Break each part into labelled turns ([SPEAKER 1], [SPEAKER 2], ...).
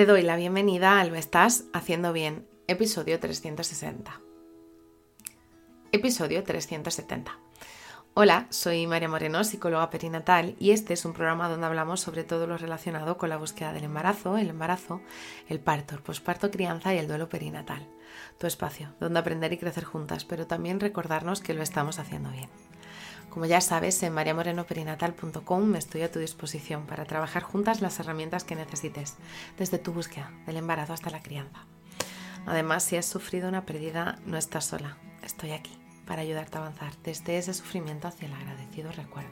[SPEAKER 1] Te doy la bienvenida al Lo Estás Haciendo Bien, episodio 360. Episodio 370. Hola, soy María Moreno, psicóloga perinatal, y este es un programa donde hablamos sobre todo lo relacionado con la búsqueda del embarazo, el embarazo, el parto, el posparto, crianza y el duelo perinatal. Tu espacio, donde aprender y crecer juntas, pero también recordarnos que lo estamos haciendo bien. Como ya sabes, en mariamorenoperinatal.com estoy a tu disposición para trabajar juntas las herramientas que necesites, desde tu búsqueda, del embarazo hasta la crianza. Además, si has sufrido una pérdida, no estás sola. Estoy aquí para ayudarte a avanzar desde ese sufrimiento hacia el agradecido recuerdo.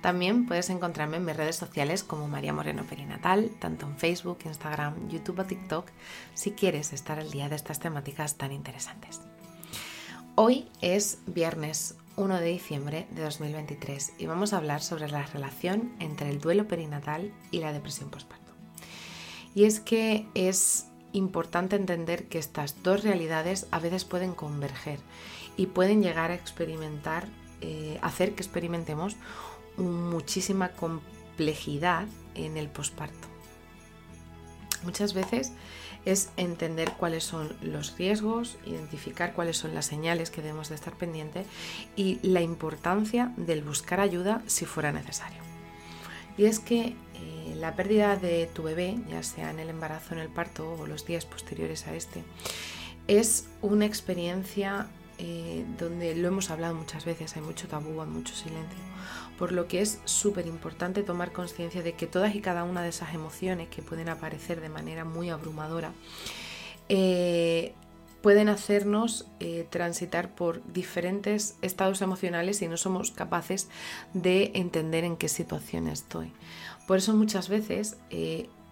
[SPEAKER 1] También puedes encontrarme en mis redes sociales como María Moreno Perinatal, tanto en Facebook, Instagram, YouTube o TikTok, si quieres estar al día de estas temáticas tan interesantes. Hoy es viernes 1 de diciembre de 2023 y vamos a hablar sobre la relación entre el duelo perinatal y la depresión postparto. Y es que es importante entender que estas dos realidades a veces pueden converger y pueden llegar a experimentar, eh, hacer que experimentemos muchísima complejidad en el posparto. Muchas veces es entender cuáles son los riesgos, identificar cuáles son las señales que debemos de estar pendientes y la importancia del buscar ayuda si fuera necesario. Y es que eh, la pérdida de tu bebé, ya sea en el embarazo, en el parto o los días posteriores a este, es una experiencia eh, donde lo hemos hablado muchas veces, hay mucho tabú, hay mucho silencio, por lo que es súper importante tomar conciencia de que todas y cada una de esas emociones que pueden aparecer de manera muy abrumadora, eh, pueden hacernos eh, transitar por diferentes estados emocionales y no somos capaces de entender en qué situación estoy. Por eso muchas veces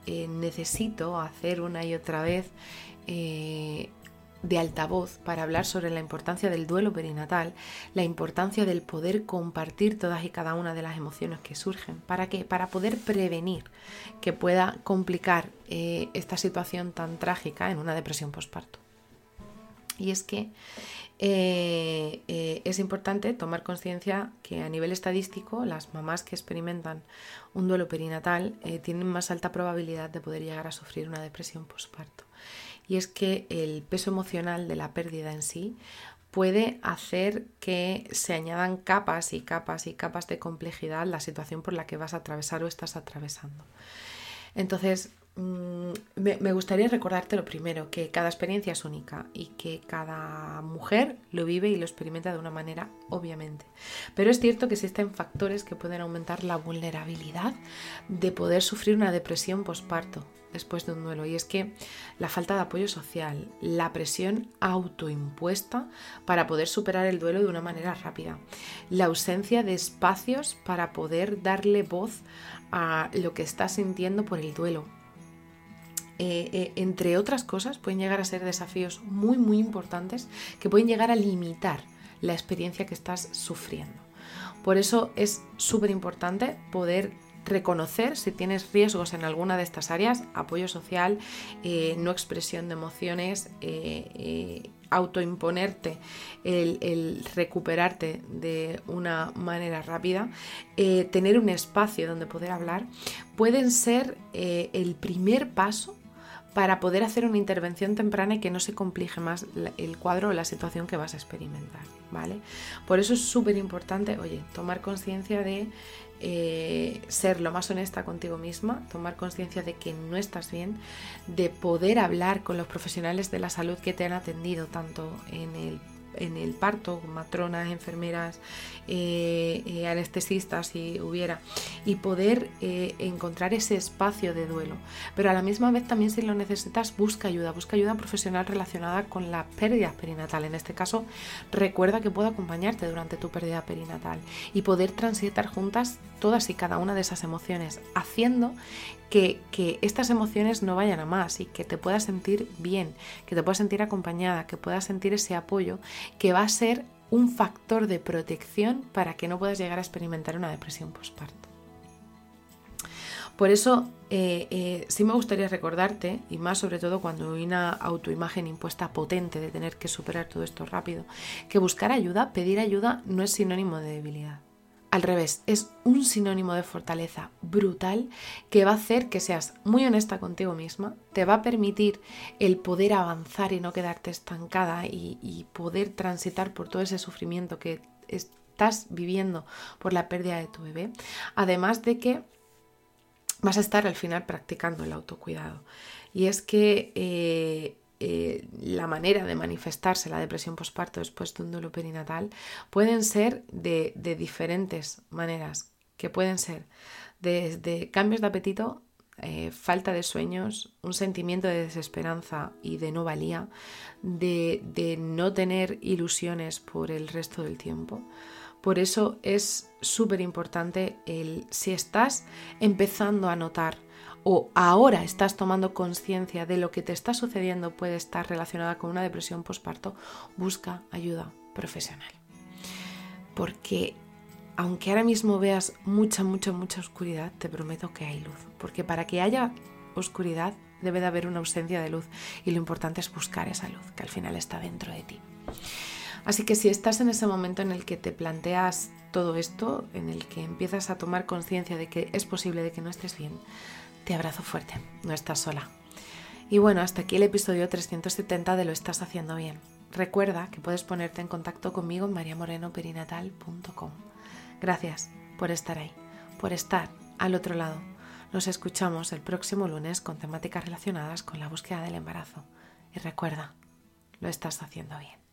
[SPEAKER 1] necesito hacer una y otra vez de altavoz para hablar sobre la importancia del duelo perinatal, la importancia del poder compartir todas y cada una de las emociones que surgen. ¿Para qué? Para poder prevenir que pueda complicar eh, esta situación tan trágica en una depresión postparto. Y es que eh, eh, es importante tomar conciencia que a nivel estadístico las mamás que experimentan un duelo perinatal tienen más alta probabilidad de poder llegar a sufrir una depresión postparto y es que el peso emocional de la pérdida en sí puede hacer que se añadan capas y capas y capas de complejidad la situación por la que vas a atravesar o estás atravesando. Entonces, me gustaría recordarte lo primero, que cada experiencia es única y que cada mujer lo vive y lo experimenta de una manera, obviamente. Pero es cierto que existen factores que pueden aumentar la vulnerabilidad de poder sufrir una depresión posparto después de un duelo y es que la falta de apoyo social, la presión autoimpuesta para poder superar el duelo de una manera rápida, la ausencia de espacios para poder darle voz a lo que estás sintiendo por el duelo. Eh, eh, entre otras cosas, pueden llegar a ser desafíos muy, muy importantes que pueden llegar a limitar la experiencia que estás sufriendo. Por eso es súper importante poder reconocer si tienes riesgos en alguna de estas áreas, apoyo social, eh, no expresión de emociones, autoimponerte el, recuperarte de una manera rápida, tener un espacio donde poder hablar, pueden ser el primer paso para poder hacer una intervención temprana y que no se complique más el cuadro o la situación que vas a experimentar, ¿vale? Por eso es súper importante, oye, tomar conciencia de eh, ser lo más honesta contigo misma, tomar conciencia de que no estás bien, de poder hablar con los profesionales de la salud que te han atendido tanto en el en el parto, matronas, enfermeras, eh, eh, anestesistas si hubiera, y poder eh, encontrar ese espacio de duelo. Pero a la misma vez también si lo necesitas, busca ayuda, busca ayuda profesional relacionada con la pérdida perinatal. En este caso, recuerda que puedo acompañarte durante tu pérdida perinatal y poder transitar juntas todas y cada una de esas emociones, haciendo que, que, estas emociones no vayan a más y que te puedas sentir bien, que te puedas sentir acompañada, que puedas sentir ese apoyo que va a ser un factor de protección para que no puedas llegar a experimentar una depresión postparto. Por eso eh, eh, sí me gustaría recordarte, y más sobre todo cuando hay una autoimagen impuesta potente de tener que superar todo esto rápido, que buscar ayuda, pedir ayuda no es sinónimo de debilidad. Al revés, es un sinónimo de fortaleza brutal que va a hacer que seas muy honesta contigo misma, te va a permitir el poder avanzar y no quedarte estancada y, poder transitar por todo ese sufrimiento que estás viviendo por la pérdida de tu bebé. Además de que vas a estar al final practicando el autocuidado. Y es que eh, eh, la manera de manifestarse la depresión postparto después de un duelo perinatal pueden ser de, diferentes maneras, que pueden ser desde cambios de apetito, eh, falta de sueños, un sentimiento de desesperanza y de no valía, de, de no tener ilusiones por el resto del tiempo. Por eso es súper importante el si estás empezando a notar o ahora estás tomando conciencia de lo que te está sucediendo puede estar relacionada con una depresión postparto, busca ayuda profesional. Porque aunque ahora mismo veas mucha, mucha, mucha oscuridad, te prometo que hay luz. Porque para que haya oscuridad debe de haber una ausencia de luz y lo importante es buscar esa luz que al final está dentro de ti. Así que si estás en ese momento en el que te planteas todo esto, en el que empiezas a tomar conciencia de que es posible de que no estés bien, te abrazo fuerte, no estás sola. Y bueno, hasta aquí el episodio 370 de Lo estás haciendo bien. Recuerda que puedes ponerte en contacto conmigo en mariamorenoperinatal.com. Gracias por estar ahí, por estar al otro lado. Nos escuchamos el próximo lunes con temáticas relacionadas con la búsqueda del embarazo. Y recuerda, lo estás haciendo bien.